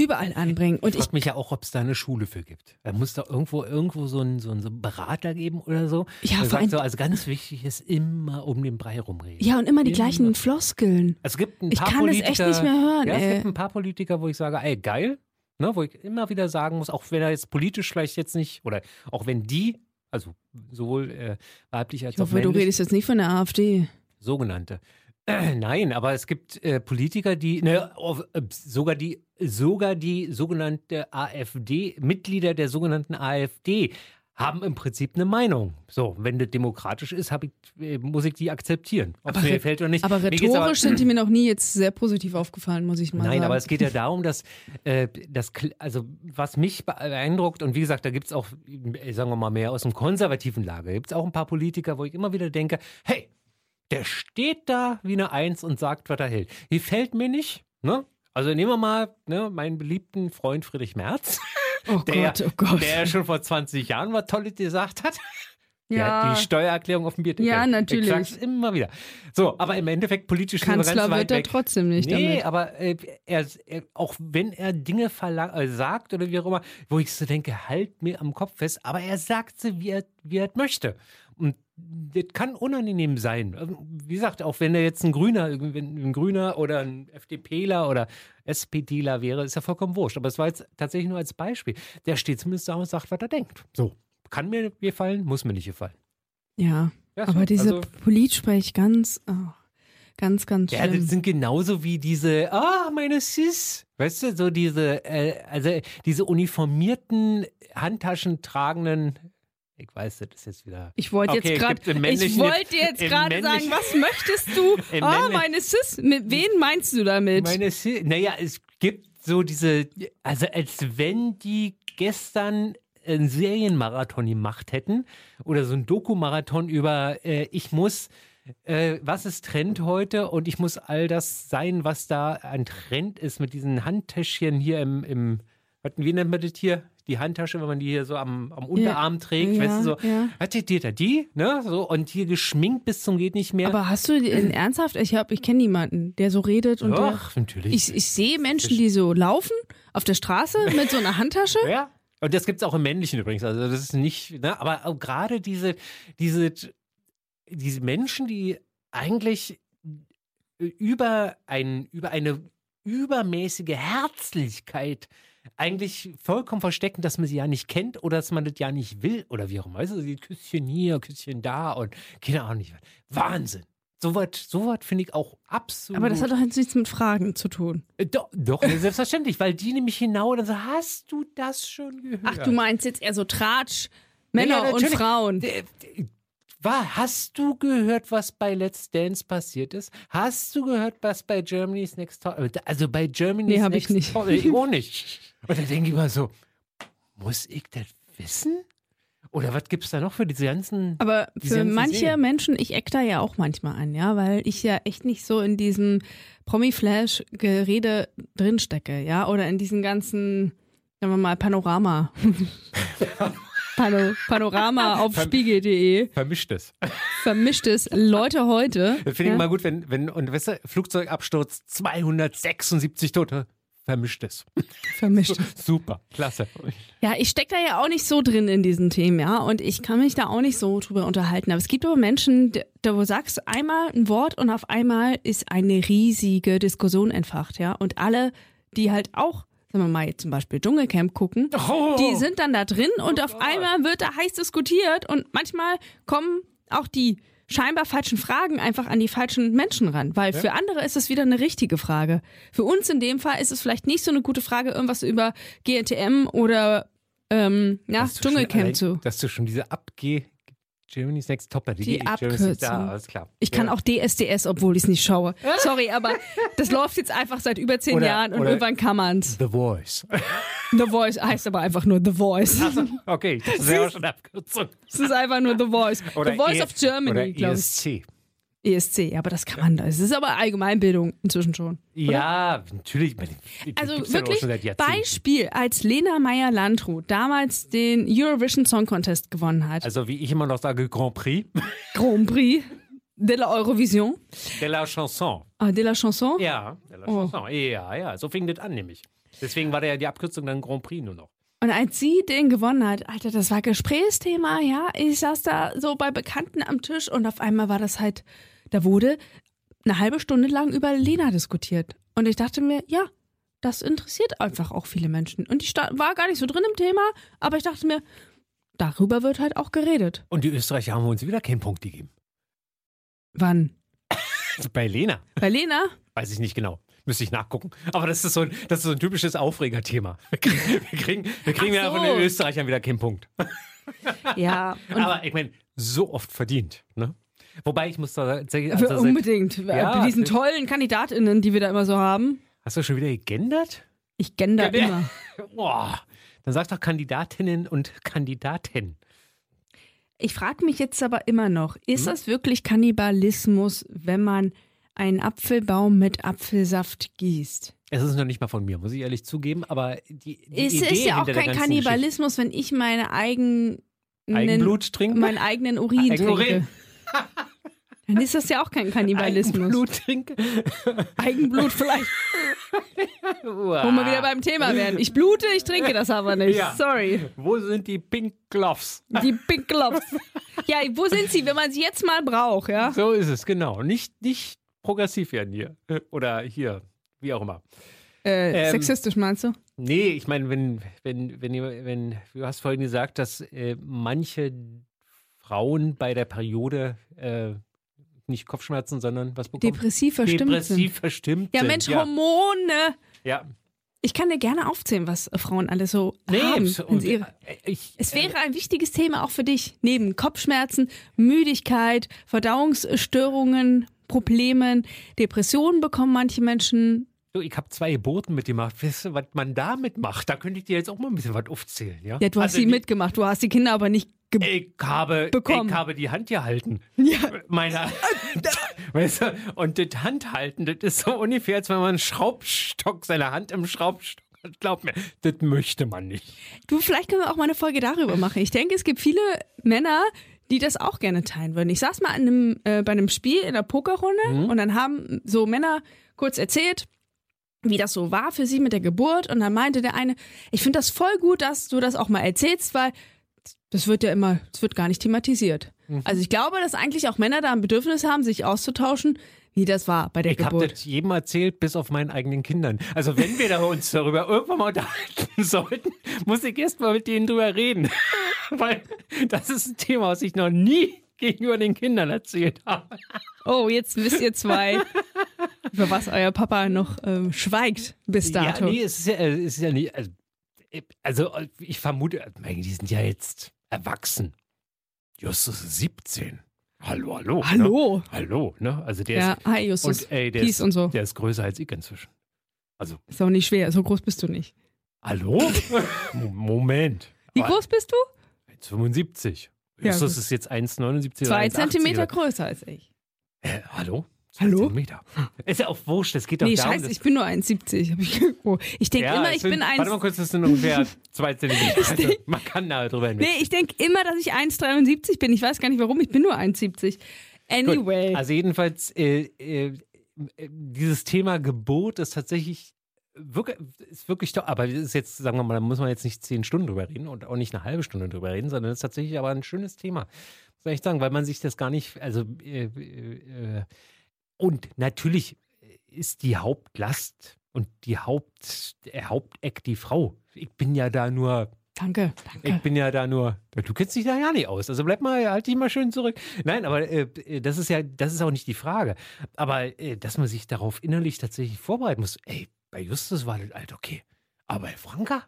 überall anbringen. Und ich ich frage mich ja auch, ob es da eine Schule für gibt. Da muss da irgendwo irgendwo so einen so einen, Berater geben oder so. Ja, vor sagt so, also ganz wichtig ist immer um den Brei rumreden. ja und immer die Immer. gleichen Floskeln. Es gibt ein Ich paar kann das Politiker, echt nicht mehr hören, Ja, es gibt ein paar Politiker, wo ich sage, ey, geil, ne, wo ich immer wieder sagen muss, auch wenn er jetzt politisch vielleicht jetzt nicht, oder auch wenn die, also sowohl äh, weiblich als Ich auch hoffe, du männlich, redest jetzt nicht von der AfD. sogenannte. Äh, nein, aber es gibt äh, Politiker, die, ne, äh, sogar die, sogar die sogenannte AfD, Mitglieder der sogenannten AfD haben im Prinzip eine Meinung. So, wenn das demokratisch ist, ich, äh, muss ich die akzeptieren. Ob es Aber mir gefällt oder nicht. Aber rhetorisch sind die mir noch nie jetzt sehr positiv aufgefallen, muss ich mal Nein, sagen. aber es geht ja darum, dass äh, das, also was mich beeindruckt, und wie gesagt, da gibt es auch, äh, sagen wir mal, mehr aus dem konservativen Lager, gibt es auch ein paar Politiker, wo ich immer wieder denke, hey, der steht da wie eine Eins und sagt, was er hält. Gefällt mir nicht, ne? Also nehmen wir mal ne, meinen beliebten Freund Friedrich Merz, oh der, Gott, oh Gott. der ja schon vor 20 Jahren was Tolles gesagt hat. ja, Der, die Steuererklärung auf dem Bierdeckel. Ja, natürlich. Ich sag's immer wieder. So, aber im Endeffekt politisch Kanzler wird er weg. trotzdem nicht Nee, damit. aber äh, er, er, auch wenn er Dinge äh, sagt oder wie auch immer, wo ich so denke, halt mir am Kopf fest, aber er sagt sie, wie er, wie er möchte. Und das kann unangenehm sein. Also, Wie gesagt, auch wenn er jetzt ein Grüner, ein Grüner oder ein FDPler oder SPDler wäre, ist ja vollkommen wurscht. Aber es war jetzt tatsächlich nur als Beispiel. Der steht zumindest da und sagt, was er denkt. So. Kann mir gefallen, muss mir nicht gefallen. ja, Ja, so. aber diese Also- Politsprech ganz, oh, ganz, ganz Ja, schlimm. das sind genauso wie diese, ah, meine Sis. Weißt du, so diese, äh, also diese uniformierten, Handtaschen tragenden, ich weiß, das ist jetzt wieder. ich wollte Okay, jetzt gerade, ich männlichen- wollte jetzt im gerade sagen, was möchtest du? Oh, meine Sis, mit wen meinst du damit? Meine Sis, naja, es gibt so diese, also als wenn die gestern einen Serienmarathon gemacht hätten oder so ein Doku-Marathon über, äh, ich muss, äh, was ist Trend heute und ich muss all das sein, was da ein Trend ist mit diesen Handtäschchen hier im, im wie nennt man das hier? Die Handtasche, wenn man die hier so am, am Unterarm trägt, ja, weißt du, so, ja. hat die, die, die, ne, so, und hier geschminkt bis zum geht nicht mehr. Aber hast du den ernsthaft? Ich hab, ich kenne niemanden, der so redet und der, Ach, natürlich. ich, ich sehe Menschen, die so laufen auf der Straße mit so einer Handtasche. Ja. Und das gibt es auch im Männlichen übrigens. Also das ist nicht, ne? aber gerade diese, diese, diese Menschen, die eigentlich über, ein, über eine übermäßige Herzlichkeit eigentlich vollkommen verstecken, dass man sie ja nicht kennt oder dass man das ja nicht will oder wie auch immer. Weißt du, die Küsschen hier, Küsschen da und keine Ahnung nicht. was. Wahnsinn. So was so finde ich auch absolut. Aber das hat doch jetzt nichts mit Fragen zu tun. Äh, Doch, doch selbstverständlich, weil die nämlich genau dann so, hast du das schon gehört? Ach, du meinst jetzt eher so Tratsch, Männer Ja, ja, und. Frauen. Äh, äh, War, hast du gehört, was bei Let's Dance passiert ist? Hast du gehört, was bei Germany's Next Top, also bei Germany's Nee, hab ich Next nicht. Top, ich auch nicht. Und da denke ich immer so, muss ich das wissen? Oder was gibt es da noch für diese ganzen... Aber Diese für ganzen manche Serien. Menschen, ich eck da ja auch manchmal an, ja, weil ich ja echt nicht so in diesem Promi-Flash-Gerede drinstecke, ja, oder in diesen ganzen, sagen wir mal, Panorama. Pano Panorama auf Verm- spiegel.de. Vermischtes. Vermischtes Leute heute. Das finde ich ja. mal gut, wenn, wenn, und weißt du, Flugzeugabsturz, 276 Tote. Vermischtes. Vermischt. Super, klasse. Ja, ich stecke da ja auch nicht so drin in diesen Themen, ja, und ich kann mich da auch nicht so drüber unterhalten. Aber es gibt aber Menschen, da- wo du sagst einmal ein Wort und auf einmal ist eine riesige Diskussion entfacht, ja, und alle, die halt auch, sagen wir mal jetzt zum Beispiel Dschungelcamp gucken, Oh. die sind dann da drin und auf einmal wird da heiß diskutiert und manchmal kommen auch die scheinbar falschen Fragen einfach an die falschen Menschen ran, weil für andere ist es wieder eine richtige Frage. Für uns in dem Fall ist es vielleicht nicht so eine gute Frage, irgendwas über GNTM oder ähm, ja, Dschungelcamp zu. Dass du schon diese Abgeh... Germany's Next Topper, Die Next- Abkürzung. Ja, alles klar. Ich kann ja. auch DSDS, obwohl ich es nicht schaue. Sorry, aber das läuft jetzt einfach seit über zehn Oder- Jahren und irgendwann kann man's. The Voice. The Voice heißt aber einfach nur The Voice. Okay, das ist ja auch schon eine Abkürzung. Es ist einfach nur The Voice. Oder The Voice E- of Germany, glaube ich. ESC. ESC, aber das kann man da. Es ist aber Allgemeinbildung inzwischen schon. Ja, natürlich. Also ja wirklich. Beispiel, als Lena Meyer-Landrut damals den Eurovision Song Contest gewonnen hat. Also wie ich immer noch sage, Grand Prix Grand Prix de la Eurovision, de la Chanson. ah, de la Chanson. Ja, de la Oh. Chanson. Ja, ja, so fing das an nämlich. Deswegen war da ja die Abkürzung dann Grand Prix nur noch. Und als sie den gewonnen hat, Alter, das war Gesprächsthema, ja. Ich saß da so bei Bekannten am Tisch und auf einmal war das halt, da wurde eine halbe Stunde lang über Lena diskutiert. Und ich dachte mir, ja, das interessiert einfach auch viele Menschen. Und ich war gar nicht so drin im Thema, aber ich dachte mir, darüber wird halt auch geredet. Und die Österreicher haben uns wieder keinen Punkt gegeben. Wann? Bei Lena. Bei Lena? Weiß ich nicht genau. Müsste ich nachgucken. Aber das ist so ein, das ist so ein typisches Aufregerthema. Wir kriegen, wir kriegen, wir kriegen ja so. von den Österreichern wieder keinen Punkt. Ja. Aber ich meine, so oft verdient. Ne? Wobei ich muss da tatsächlich. für Also, unbedingt. Ja, Bei diesen natürlich. tollen KandidatInnen, die wir da immer so haben. hast du schon wieder gegendert? Ich gender Ja, immer. Boah. Dann sag doch Kandidatinnen und Kandidaten. Ich frage mich jetzt aber immer noch, ist Hm? das wirklich Kannibalismus, wenn man einen Apfelbaum mit Apfelsaft gießt? Es ist noch nicht mal von mir, muss ich ehrlich zugeben, aber die, die Es Idee ist ja auch kein Kannibalismus, wenn ich meine eigenen, Geschichte- Eigenblut trinken? meinen eigenen Urin Eigenurin. trinke. Dann ist das ja auch kein Kannibalismus. Eigenblut trinken? Eigenblut vielleicht, wo wir wieder beim Thema wären. Ich blute, ich trinke das aber nicht. Ja. Sorry. Wo sind die Pink Gloves? Die Big Gloves. Ja, wo sind sie, wenn man sie jetzt mal braucht, ja? So ist es, genau. Nicht, nicht progressiv werden hier. Oder hier, wie auch immer. Äh, Ähm, sexistisch meinst du? Nee, ich meine, wenn, wenn, wenn, wenn, du hast vorhin gesagt, dass äh, manche Frauen bei der Periode äh, nicht Kopfschmerzen, sondern was bekommen? Depressiv verstimmt. Depressiv verstimmt Ja. Mensch, ja. Hormone. ja. Ich kann dir gerne aufzählen, was äh, Frauen alles so Nee, haben. sie ihre- äh, ich, Es wäre ein wichtiges Thema auch für dich. Neben Kopfschmerzen, Müdigkeit, Verdauungsstörungen, Problemen, Depressionen bekommen manche Menschen. Du, ich habe zwei Geburten mitgemacht. Weißt du, was man damit macht? Da könnte ich dir jetzt auch mal ein bisschen was aufzählen. Ja, Ja, du hast Also sie mitgemacht, du hast die Kinder aber nicht Ich habe, bekommen. ich habe die Hand gehalten. Ja. Meiner. weißt du, und das Handhalten, das ist so ungefähr, als wenn man einen Schraubstock, seine Hand im Schraubstock hat. Glaub mir, das möchte man nicht. Du, vielleicht können wir auch mal eine Folge darüber machen. Ich denke, es gibt viele Männer, die das auch gerne teilen würden. Ich saß mal einem, äh, bei einem Spiel in einer Pokerrunde und dann haben so Männer kurz erzählt, wie das so war für sie mit der Geburt. Und dann meinte der eine, ich finde das voll gut, dass du das auch mal erzählst, weil das wird ja immer, das wird gar nicht thematisiert. Also ich glaube, dass eigentlich auch Männer da ein Bedürfnis haben, sich auszutauschen, wie das war bei der Ich habe Geburt. das jedem erzählt, bis auf meinen eigenen Kindern. Also wenn wir da uns darüber irgendwann mal unterhalten sollten, muss ich erst mal mit denen drüber reden. Weil das ist ein Thema, was ich noch nie gegenüber den Kindern erzählt habe. Oh, jetzt wisst ihr zwei, über was euer Papa noch ähm, schweigt bis dato. Ja, nee, es ist ja, es ist ja nicht. Also, Also, ich vermute, die sind ja jetzt erwachsen. Justus ist 17. Hallo, hallo. Ne? Hallo. Hallo, ne? Also der Ja, ist. hi Justus. Und ey, der Peace ist, und so. der ist größer als ich inzwischen. Also, Ist auch nicht schwer, so groß bist du nicht. hallo? Mo- Moment. Wie groß bist du? 1,75. Ja, Justus gut. ist jetzt 1,79 oder Zwei 1,80 Zentimeter größer als ich. Äh, hallo? Hallo? Zentimeter. Ist ja auch wurscht, es geht doch Nee, darum, scheiße, ich bin nur 1,70. Hab Ich, oh, ich denke ja, immer, ich sind- bin Warte mal 1. kurz, das sind ungefähr zwei Zentimeter. Also, man kann da drüber hinweg. Nee, ich denke immer, dass ich 1,73 bin. Ich weiß gar nicht warum, ich bin nur 1,70. Anyway. Gut, also jedenfalls, äh, äh, dieses Thema Geburt ist tatsächlich wirklich, ist wirklich doch, aber ist jetzt, sagen wir mal, da muss man jetzt nicht zehn Stunden drüber reden und auch nicht eine halbe Stunde drüber reden, sondern es ist tatsächlich aber ein schönes Thema. Muss ich sagen, weil man sich das gar nicht, also äh, äh, äh, und natürlich ist die Hauptlast und die Haupt, der Haupteck die Frau. Ich bin ja da nur danke, ich danke. bin ja da nur, du kennst dich da ja nicht aus. Also bleib mal, halt dich mal schön zurück. Nein, aber äh, das ist ja, das ist auch nicht die Frage. Aber äh, dass man sich darauf innerlich tatsächlich vorbereiten muss. Ey, bei Justus war das halt okay. Aber bei Franka,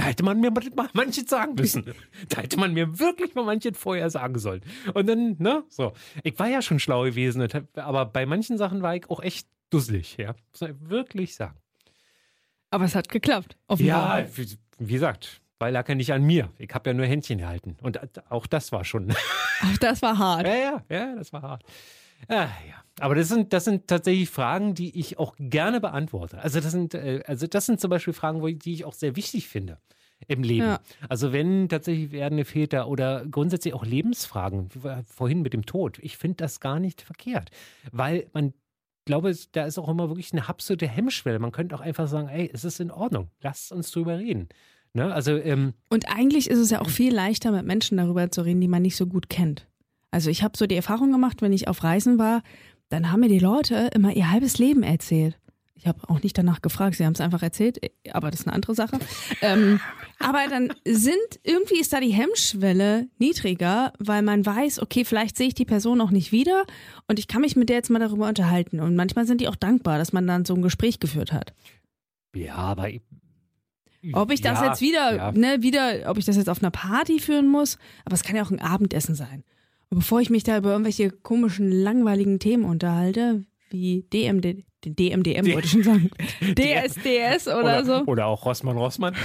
da hätte man mir mal manches sagen müssen. Da hätte man mir wirklich mal manches vorher sagen sollen. Und dann, ne, so. Ich war ja schon schlau gewesen, aber bei manchen Sachen war ich auch echt dusselig, ja. Muss man wirklich sagen. Aber es hat geklappt. Offenbar. Ja, wie, gesagt, weil lag ja nicht an mir. Ich habe ja nur Händchen gehalten. Und auch das war schon. Ach, das war hart. ja, ja, ja, das war hart. Ja, ja. Aber das sind, das sind tatsächlich Fragen, die ich auch gerne beantworte. Also das sind, äh, also das sind zum Beispiel Fragen, ich, die ich auch sehr wichtig finde im Leben. Ja. Also wenn tatsächlich werdende Väter oder grundsätzlich auch Lebensfragen, vorhin mit dem Tod, ich finde das gar nicht verkehrt, weil man glaube, da ist auch immer wirklich eine absolute Hemmschwelle. Man könnte auch einfach sagen, ey, es ist in Ordnung, lasst uns drüber reden. Ne? Also, ähm, Und eigentlich ist es ja auch viel leichter, mit Menschen darüber zu reden, die man nicht so gut kennt. Also ich habe so die Erfahrung gemacht, wenn ich auf Reisen war, dann haben mir die Leute immer ihr halbes Leben erzählt. Ich habe auch nicht danach gefragt, sie haben es einfach erzählt, aber das ist eine andere Sache. ähm, aber dann sind, irgendwie ist da die Hemmschwelle niedriger, weil man weiß, okay, vielleicht sehe ich die Person auch nicht wieder und ich kann mich mit der jetzt mal darüber unterhalten. Und manchmal sind die auch dankbar, dass man dann so ein Gespräch geführt hat. ja, aber. Ob ich das ja, jetzt wieder, Ja, ne, wieder, ob ich das jetzt auf einer Party führen muss, aber es kann ja auch ein Abendessen sein. Bevor ich mich da über irgendwelche komischen, langweiligen Themen unterhalte, wie DMD, den DMDM wollte ich schon sagen, DSDS oder, so. Oder auch Rossmann Rossmann.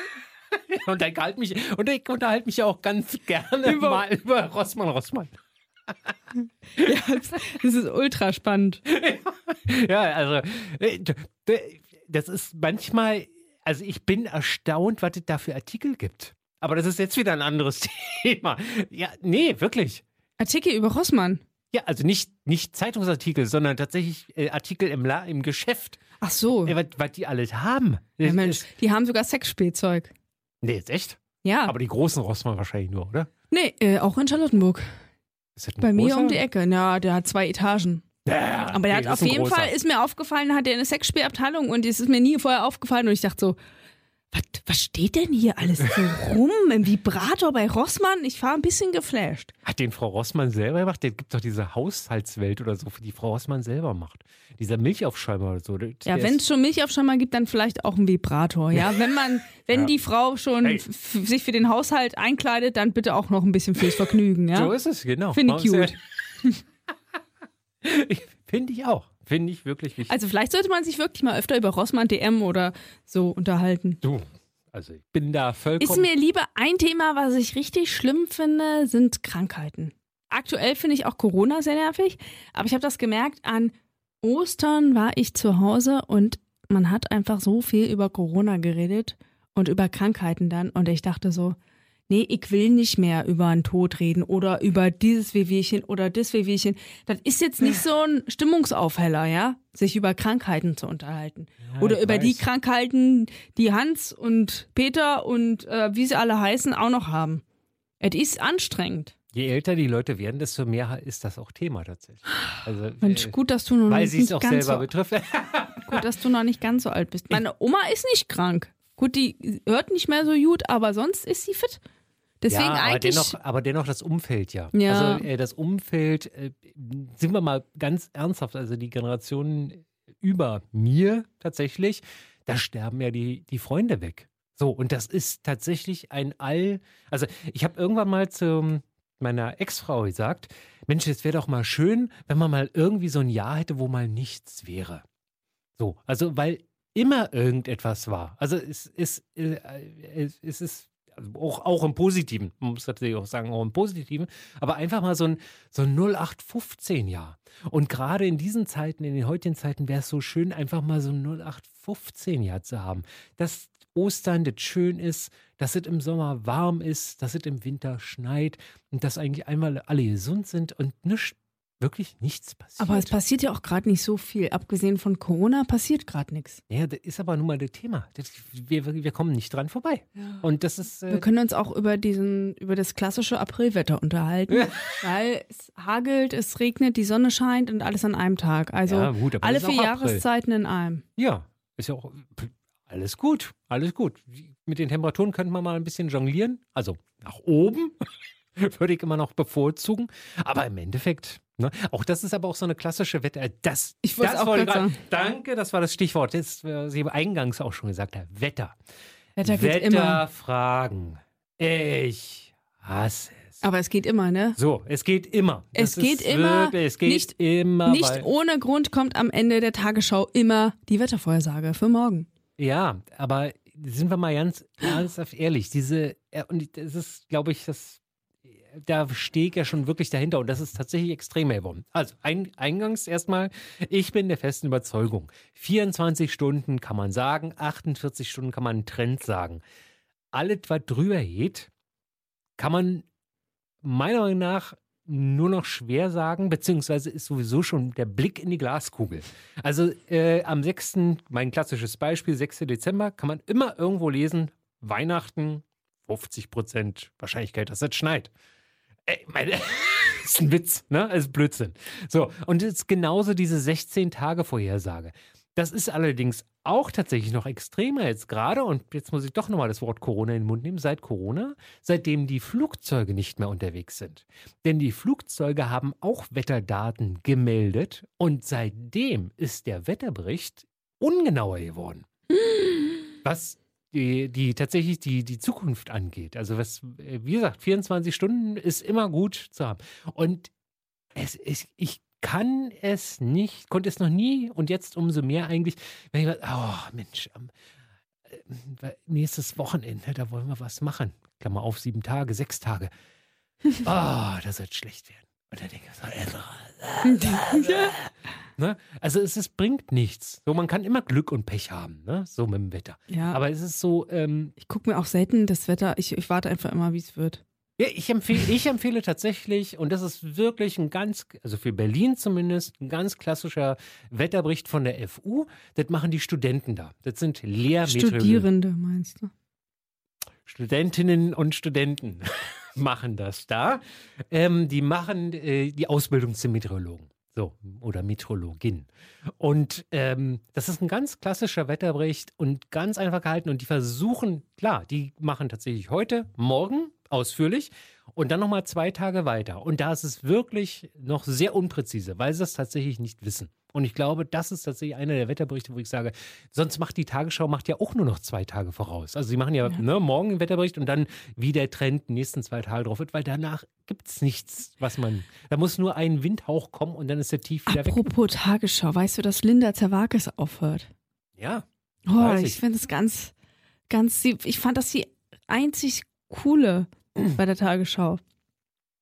und ich halte mich, und ich unterhalte mich ja auch ganz gerne Über- mal über Rossmann Rossmann. Ja, das, ist ultra spannend. Ja, also äh, das ist manchmal, also ich bin erstaunt, was es da für Artikel gibt. Aber das ist jetzt wieder ein anderes Thema. Ja, nee, wirklich. Artikel über Rossmann. Ja, also nicht, nicht Zeitungsartikel, sondern tatsächlich äh, Artikel im, La im Geschäft. Ach so. Äh, was, was die alles haben. Ja, Das Mensch, die haben sogar Sexspielzeug. Nee, ist echt. Ja. Aber die großen Rossmann wahrscheinlich nur, oder? nee, äh, auch in Charlottenburg. Das Bei mir großer? um die Ecke. Ja, der hat zwei Etagen. Ja, Aber der okay, hat das auf jeden großer. Fall, ist mir aufgefallen, hat er eine Sexspielabteilung und es ist mir nie vorher aufgefallen und ich dachte so, was, was steht denn hier alles so rum im Vibrator bei Rossmann? Ich war ein bisschen geflasht. Hat den Frau Rossmann selber gemacht? Der gibt doch diese Haushaltswelt oder so, die Frau Rossmann selber macht. Dieser Milchaufschäumer oder so. der- Ja, wenn es schon Milchaufschäumer gibt, dann vielleicht auch ein Vibrator. Ja, wenn man, wenn Ja. die Frau schon Hey. sich für den Haushalt einkleidet, dann bitte auch noch ein bisschen fürs Vergnügen. So Ja, ist es, genau. Finde ich cute. Finde ich auch. Finde ich wirklich wichtig. also vielleicht sollte man sich wirklich mal öfter über Rossmann DM oder so unterhalten. du, also ich bin da Ist vollkommen. mir lieber ein Thema, was ich richtig schlimm finde, sind Krankheiten. Aktuell finde ich auch Corona sehr nervig, aber ich habe das gemerkt, an Ostern war ich zu Hause und man hat einfach so viel über Corona geredet und über Krankheiten dann und ich dachte so, nee, ich will nicht mehr über einen Tod reden oder über dieses Wehwehchen oder das Wehwehchen. Das ist jetzt nicht so ein Stimmungsaufheller, ja, sich über Krankheiten zu unterhalten. Ja, oder über die weiß. Krankheiten, die Hans und Peter und äh, wie sie alle heißen, auch noch haben. Es ist anstrengend. Je älter die Leute werden, desto mehr ist das auch Thema tatsächlich. Also, Mensch, äh, gut, dass du noch weil nicht, auch ganz selber so, betrifft. gut, dass du noch nicht ganz so alt bist. Meine Oma ist nicht krank. Gut, die hört nicht mehr so gut, aber sonst ist sie fit. Deswegen ja, aber eigentlich. dennoch, aber dennoch das Umfeld ja. Ja. Also äh, das Umfeld, äh, sind wir mal ganz ernsthaft, also die Generationen über mir tatsächlich, da sterben ja die, die Freunde weg. So, und das ist tatsächlich ein All. Also ich habe irgendwann mal zu meiner Ex-Frau gesagt, Mensch, es wäre doch mal schön, wenn man mal irgendwie so ein Jahr hätte, wo mal nichts wäre. So, also weil immer irgendetwas war. Also es ist, äh, es es ist also auch, auch im Positiven, man muss natürlich auch sagen, auch im Positiven, aber einfach mal so ein, so ein 0815-Jahr. Und gerade in diesen Zeiten, in den heutigen Zeiten, wäre es so schön, einfach mal so ein 0815-Jahr zu haben. Dass Ostern das schön ist, dass es im Sommer warm ist, dass es im Winter schneit und dass eigentlich einmal alle gesund sind und nichts, wirklich nichts passiert. aber es passiert ja auch gerade nicht so viel. Abgesehen von Corona passiert gerade nichts. ja, das ist aber nun mal das Thema. Das, wir, wir kommen nicht dran vorbei. Und das ist. Wir Äh, können uns auch über diesen, über das klassische Aprilwetter unterhalten, weil es hagelt, es regnet, die Sonne scheint und alles an einem Tag. Also ja, gut, alle vier. Jahreszeiten in einem. Ja, ist ja auch alles gut, alles gut. Mit den Temperaturen könnte man mal ein bisschen jonglieren. Also nach oben würde ich immer noch bevorzugen. Aber im Endeffekt, ne, auch das ist aber auch so eine klassische Wette. Das, Ich wollte das auch wollte gerade- Danke, das war das Stichwort, das was ich eingangs auch schon gesagt habe. Wetter. Wetter. Wetterfragen. Ich hasse es. Aber es geht immer, ne? So, es geht immer. Es Das geht immer, Wirklich, es geht nicht- immer. Nicht ohne Grund kommt am Ende der Tagesschau immer die Wettervorhersage für morgen. Ja, aber sind wir mal ganz ernsthaft ehrlich, diese, und das ist, glaube ich, das, da stehe ich ja schon wirklich dahinter und das ist tatsächlich extrem geworden. Also ein, eingangs erstmal, ich bin der festen Überzeugung, 24 Stunden kann man sagen, 48 Stunden kann man einen Trend sagen. Alles, was drüber geht, kann man meiner Meinung nach nur noch schwer sagen, beziehungsweise ist sowieso schon der Blick in die Glaskugel. Also äh, am 6., mein klassisches Beispiel, 6. Dezember, kann man immer irgendwo lesen, Weihnachten, 50 Prozent Wahrscheinlichkeit, dass es schneit. Ey, meine, ist ein Witz, ne? Das ist Blödsinn. So, und es ist genauso diese 16 Tage Vorhersage. Das ist allerdings auch tatsächlich noch extremer jetzt gerade, und jetzt muss ich doch nochmal das Wort Corona in den Mund nehmen, seit Corona, seitdem die Flugzeuge nicht mehr unterwegs sind. Denn die Flugzeuge haben auch Wetterdaten gemeldet und seitdem ist der Wetterbericht ungenauer geworden. Was die, die tatsächlich die, die Zukunft angeht. Also was, wie gesagt, 24 Stunden ist immer gut zu haben. Und es ist, ich kann es nicht, konnte es noch nie und jetzt umso mehr eigentlich, wenn ich oh Mensch, äh, nächstes Wochenende, da wollen wir was machen. Klammer auf, sieben Tage, sechs Tage. Oh, das wird schlecht werden. Und denke ich so, ne? Also es ist, bringt nichts. So, man kann immer Glück und Pech haben, ne? so mit dem Wetter. Ja. Aber es ist so. Ähm, ich gucke mir auch selten das Wetter, ich, ich warte einfach immer, wie es wird. Ja, ich empfehle, ich empfehle tatsächlich, und das ist wirklich ein ganz, also für Berlin zumindest, ein ganz klassischer Wetterbericht von der FU. Das machen die Studenten da. Das sind Lehrmeteorologen. Studierende, meinst du? Studentinnen und Studenten machen das da. Ähm, die machen äh, die Ausbildung zum Meteorologen. So, oder Meteorologin. Und ähm, das ist ein ganz klassischer Wetterbericht und ganz einfach gehalten. Und die versuchen, klar, die machen tatsächlich heute, morgen ausführlich und dann nochmal zwei Tage weiter. Und da ist es wirklich noch sehr unpräzise, weil sie es tatsächlich nicht wissen. Und ich glaube, das ist tatsächlich einer der Wetterberichte, wo ich sage, sonst macht die Tagesschau macht ja auch nur noch zwei Tage voraus. Also sie machen ja, ja. Ne, morgen einen Wetterbericht und dann wie der Trend die nächsten zwei Tage drauf wird, weil danach gibt es nichts, was man. Da muss nur ein Windhauch kommen und dann ist der tief wieder Apropos weg. Apropos Tagesschau, weißt du, dass Linda Zerwakis aufhört? Ja. Oh, ich, ich finde es ganz, ganz, ich fand das die einzig coole bei der Tagesschau.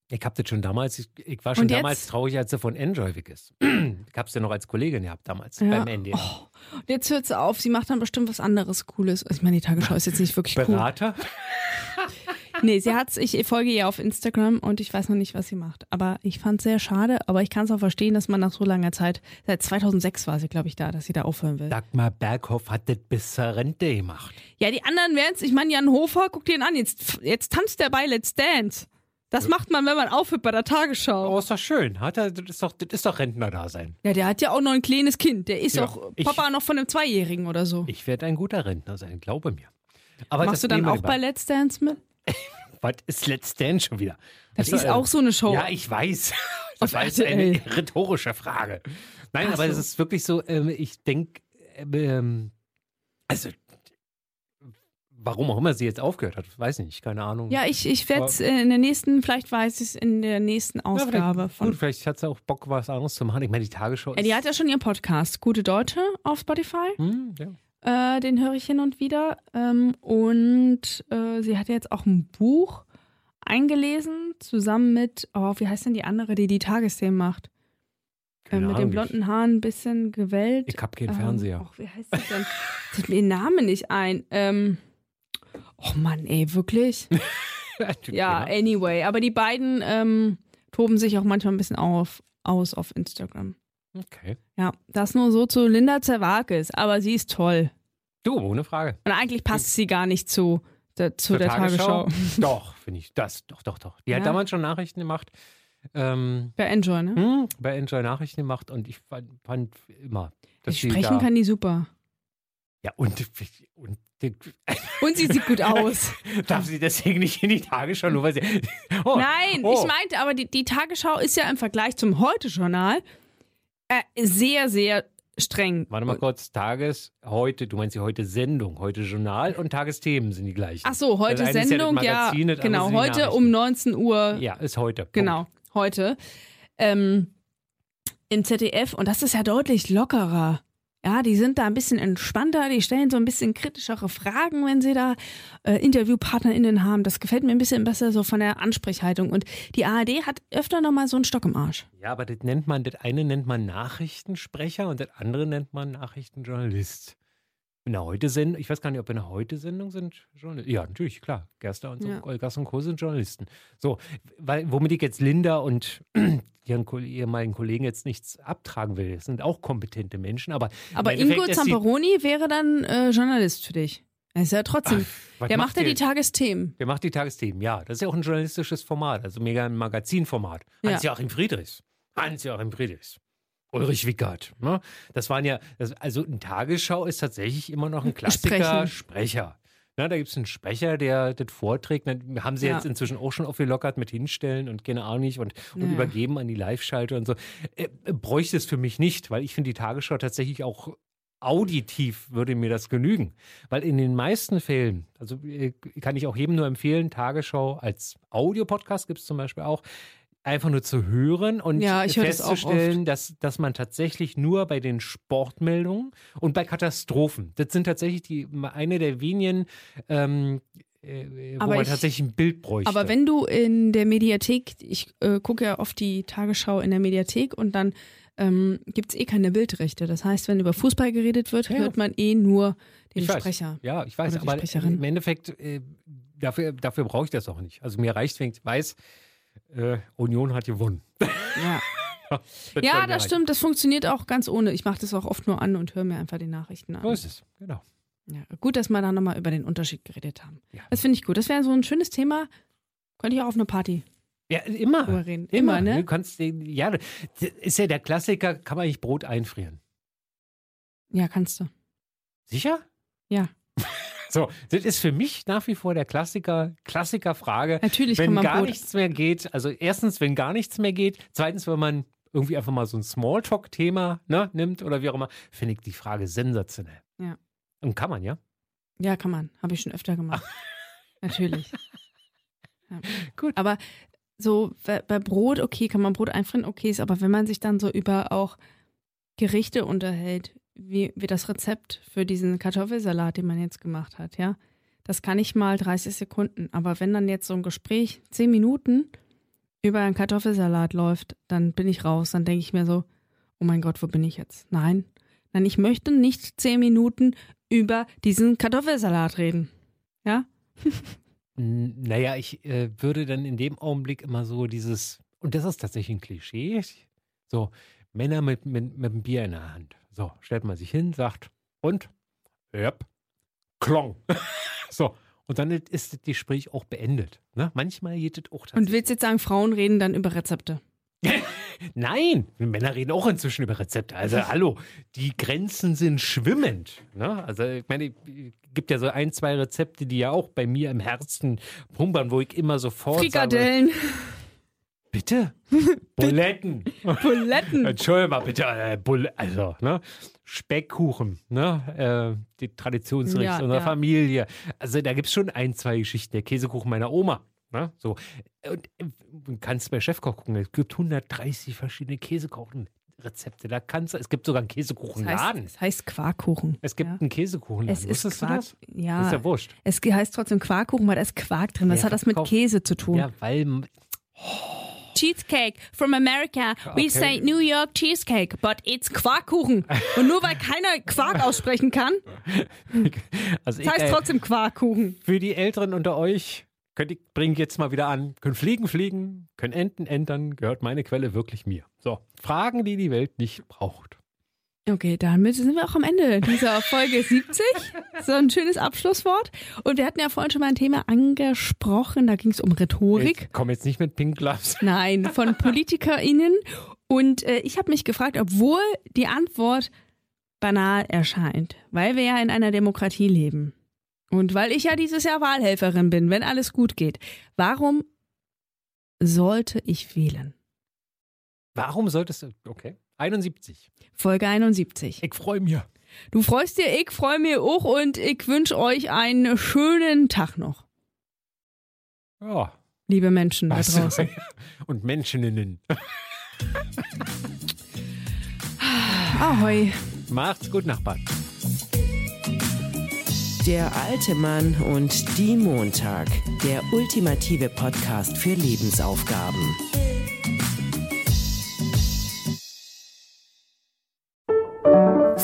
Ich habe das schon damals, ich, ich war schon damals traurig, als er von Enjoy weg ist. ich habe es ja noch als Kollegin gehabt damals ja. beim NDR. Oh, und jetzt hört sie auf, sie macht dann bestimmt was anderes Cooles. Also ich meine, die Tagesschau ist jetzt nicht wirklich Berater? cool. Berater? nee, sie hat's, ich folge ihr auf Instagram und ich weiß noch nicht, was sie macht. Aber ich fand es sehr schade, aber ich kann es auch verstehen, dass man nach so langer Zeit, seit 2006 war sie, glaube ich, da, dass sie da aufhören will. Dagmar Berghoff hat das bis zur Rente gemacht. Ja, die anderen werden es, ich meine, Jan Hofer, guck dir ihn an, jetzt, jetzt tanzt der bei Let's Dance. Das macht man, wenn man aufhört bei der Tagesschau. Oh, ist doch schön. Hat er, das ist doch, das ist doch Rentner da sein. Ja, der hat ja auch noch ein kleines Kind. Der ist ja, auch Papa noch von einem Zweijährigen oder so. Ich werde ein guter Rentner sein, glaube mir. Aber Machst du dann auch bei Let's Dance mit? Was ist Let's Dance schon wieder? Das, das ist auch so eine Show. Ja, ich weiß. Das war jetzt eine rhetorische Frage. Nein, Ach aber es ist wirklich so, ähm, ich denke, ähm, also warum auch immer sie jetzt aufgehört hat, weiß ich nicht, keine Ahnung. Ja, ich, ich werde es in der nächsten, vielleicht weiß ich es in der nächsten Ausgabe. Ja, von gut, vielleicht hat sie auch Bock, was anderes zu machen. Ich meine, die Tagesschau Ja, die hat ja schon ihren Podcast, Gute Deutsche, auf Spotify. Hm, ja. äh, den höre ich hin und wieder. Ähm, und äh, sie hat jetzt auch ein Buch eingelesen, zusammen mit, oh, wie heißt denn die andere, die die Tagesthemen macht? Äh, mit den blonden Haaren ein bisschen gewellt. Ich hab keinen ähm, Fernseher. Och, wie heißt das denn? Fällt mir den Namen nicht ein. Ähm, Oh Mann, ey, wirklich? ja, anyway. Aber die beiden ähm, toben sich auch manchmal ein bisschen auf, aus auf Instagram. Okay. Ja, das nur so zu Linda Zerwakis, aber sie ist toll. Du, ohne Frage. Und eigentlich passt sie gar nicht zu, der, zu der Tagesschau. Tagesschau. doch, finde ich. Das, doch, doch, doch. Die ja. hat damals schon Nachrichten gemacht. Ähm, bei Enjoy, ne? Mh, hm, bei Enjoy Nachrichten gemacht und ich fand, fand immer. Dass Sprechen da, kann die super. Ja, und, und und sie sieht gut aus. Darf sie deswegen nicht in die Tagesschau, nur weil sie. Oh, Nein, oh. ich meinte, aber die, die, Tagesschau ist ja im Vergleich zum Heute-Journal äh, sehr, sehr streng. Warte mal kurz, Tages, heute, du meinst die heute Sendung, heute Journal und Tagesthemen sind die gleichen. Ach so, heute Sendung, ja, Magazin, ja genau, heute um 19 Uhr. Ja, ist heute. Punkt. Genau, heute. Ähm, Im ZDF und das ist ja deutlich lockerer. Ja, die sind da ein bisschen entspannter, die stellen so ein bisschen kritischere Fragen, wenn sie da äh, InterviewpartnerInnen haben. Das gefällt mir ein bisschen besser so von der Ansprechhaltung. Und die ARD hat öfter nochmal so einen Stock im Arsch. Ja, aber das nennt man, das eine nennt man Nachrichtensprecher und das andere nennt man Nachrichtenjournalist. In der Heute-Sendung, ich weiß gar nicht, ob in der Heute-Sendung sind Journalisten. Ja, natürlich, klar. Gerster und so, Ja. Olgas und Co. sind Journalisten. So, weil, womit ich jetzt Linda und ihren ehemaligen Kollegen jetzt nichts abtragen will. Das sind auch kompetente Menschen, aber. Aber Ingo Zamperoni wäre dann äh, Journalist für dich. Er ist ja trotzdem. was der macht ja die Tagesthemen. Der macht die Tagesthemen, ja. Das ist ja auch ein journalistisches Format, also mega ein Magazinformat. Ja. Hans-Joachim Friedrichs. Hans-Joachim Friedrichs. Ulrich Wickert. Ne? Das waren ja, das, also ein Tagesschau ist tatsächlich immer noch ein Klassiker Sprechen. Sprecher. Na, da gibt es einen Sprecher, der das vorträgt. Dann haben sie Ja. jetzt inzwischen auch schon aufgelockert mit hinstellen und keine Ahnung nicht und, und Ja. übergeben an die Live-Schalter und so. Äh, äh, bräuchte es für mich nicht, weil ich finde die Tagesschau tatsächlich auch auditiv würde mir das genügen. Weil in den meisten Fällen, also äh, kann ich auch jedem nur empfehlen, Tagesschau als Audiopodcast gibt es zum Beispiel auch, einfach nur zu hören und Ja, höre das festzustellen, dass, dass man tatsächlich nur bei den Sportmeldungen und bei Katastrophen, das sind tatsächlich die eine der wenigen, ähm, äh, wo Aber man ich- tatsächlich ein Bild bräuchte. Aber wenn du in der Mediathek, ich äh, gucke ja oft die Tagesschau in der Mediathek und dann ähm, gibt es eh keine Bildrechte. Das heißt, wenn über Fußball geredet wird, Ja. hört man eh nur den Ich weiß. Sprecher. Ja, ich weiß, aber Sprecherin. im Endeffekt, äh, dafür, dafür brauche ich das auch nicht. Also mir reicht, wenn ich weiß, äh, Union hat gewonnen. Ja, Das ja das stimmt. Das funktioniert auch ganz ohne. Ich mache das auch oft nur an und höre mir einfach die Nachrichten an. So ist es, genau. Ja, gut, dass wir da nochmal über den Unterschied geredet haben. Ja. Das finde ich gut. Das wäre so ein schönes Thema. Könnte ich auch auf eine Party Ja, immer. reden. Immer, Immer, Du ne? kannst den, ja, das ist ja der Klassiker, kann man eigentlich Brot einfrieren. Ja, kannst du. Sicher? Ja. So, das ist für mich nach wie vor der Klassiker, Klassikerfrage. Natürlich wenn kann man gar Brot. nichts mehr geht, also erstens, wenn gar nichts mehr geht, zweitens, wenn man irgendwie einfach mal so ein Smalltalk-Thema ne, nimmt oder wie auch immer, finde ich die Frage sensationell. Ja. Und kann man, ja? Ja, kann man. Habe ich schon öfter gemacht. Natürlich. Ja. Gut. Aber so bei bei Brot, okay, kann man Brot einfrieren, okay, ist, aber wenn man sich dann so über auch Gerichte unterhält, wie, wie das Rezept für diesen Kartoffelsalat, den man jetzt gemacht hat, ja, das kann ich mal 30 Sekunden. Aber wenn dann jetzt so ein Gespräch 10 Minuten über einen Kartoffelsalat läuft, dann bin ich raus. Dann denke ich mir so, oh mein Gott, wo bin ich jetzt? Nein, nein, ich möchte nicht 10 Minuten über diesen Kartoffelsalat reden. Ja? Naja, ich äh, würde dann in dem Augenblick immer so dieses, und das ist tatsächlich ein Klischee, so Männer mit, mit, mit einem Bier in der Hand. So, stellt man sich hin, sagt, und? Yep. Klong. so, und dann ist das Gespräch auch beendet. Ne? Manchmal geht es auch Und willst jetzt sagen, Frauen reden dann über Rezepte? Nein, Männer reden auch inzwischen über Rezepte. Also, hallo, die Grenzen sind schwimmend. Ne? Also, ich meine, es gibt ja so ein, zwei Rezepte, die ja auch bei mir im Herzen pumpern, wo ich immer sofort. Sage, Frikadellen, bitte? Buletten. Buletten. Entschuldigung mal bitte. Äh, Bull also, ne? Speckkuchen, ne? Äh, die Traditionsgericht Ja, unserer ja. Familie. Also, da gibt es schon ein, zwei Geschichten. Der Käsekuchen meiner Oma. Ne? So. Und äh, du kannst bei Chefkoch gucken, es gibt 130 verschiedene Käsekuchenrezepte. Da kannst du, es gibt sogar einen Das heißt, Käsekuchenladen. es heißt Quarkkuchen. Es gibt ja. einen Käsekuchenladen. Es ist Wusstest du Quark. das? Ja, Das ist ja wurscht. es heißt trotzdem Quarkkuchen, weil da ist Quark drin. Was Ja, hat das mit Käse zu tun? Ja, weil Cheesecake from America. Okay. We say New York Cheesecake, but it's Quarkkuchen. Und nur weil keiner Quark aussprechen kann, also das heißt ich, äh, trotzdem Quarkkuchen. Für die Älteren unter euch, könnt ich bringe ich jetzt mal wieder an, können Fliegen fliegen, können Enten entern, gehört meine Quelle wirklich mir. So, Fragen, die die Welt nicht braucht. Okay, damit sind wir auch am Ende dieser Folge 70. So ein schönes Abschlusswort. Und wir hatten ja vorhin schon mal ein Thema angesprochen, da ging es um Rhetorik. Ich komme jetzt nicht mit Pink Gloves. Nein, von PolitikerInnen. Und äh, ich habe mich gefragt, obwohl die Antwort banal erscheint, weil wir ja in einer Demokratie leben und weil ich ja dieses Jahr Wahlhelferin bin, wenn alles gut geht, warum sollte ich wählen? Warum solltest du. Okay. 71. Folge 71. Ich freue mich. Du freust dir, ich freue mich auch und ich wünsche euch einen schönen Tag noch, Ja. liebe Menschen da draußen. Und Menscheninnen. Ahoi. Macht's gut, Nachbarn. Der alte Mann und die Montag. Der ultimative Podcast für Lebensaufgaben.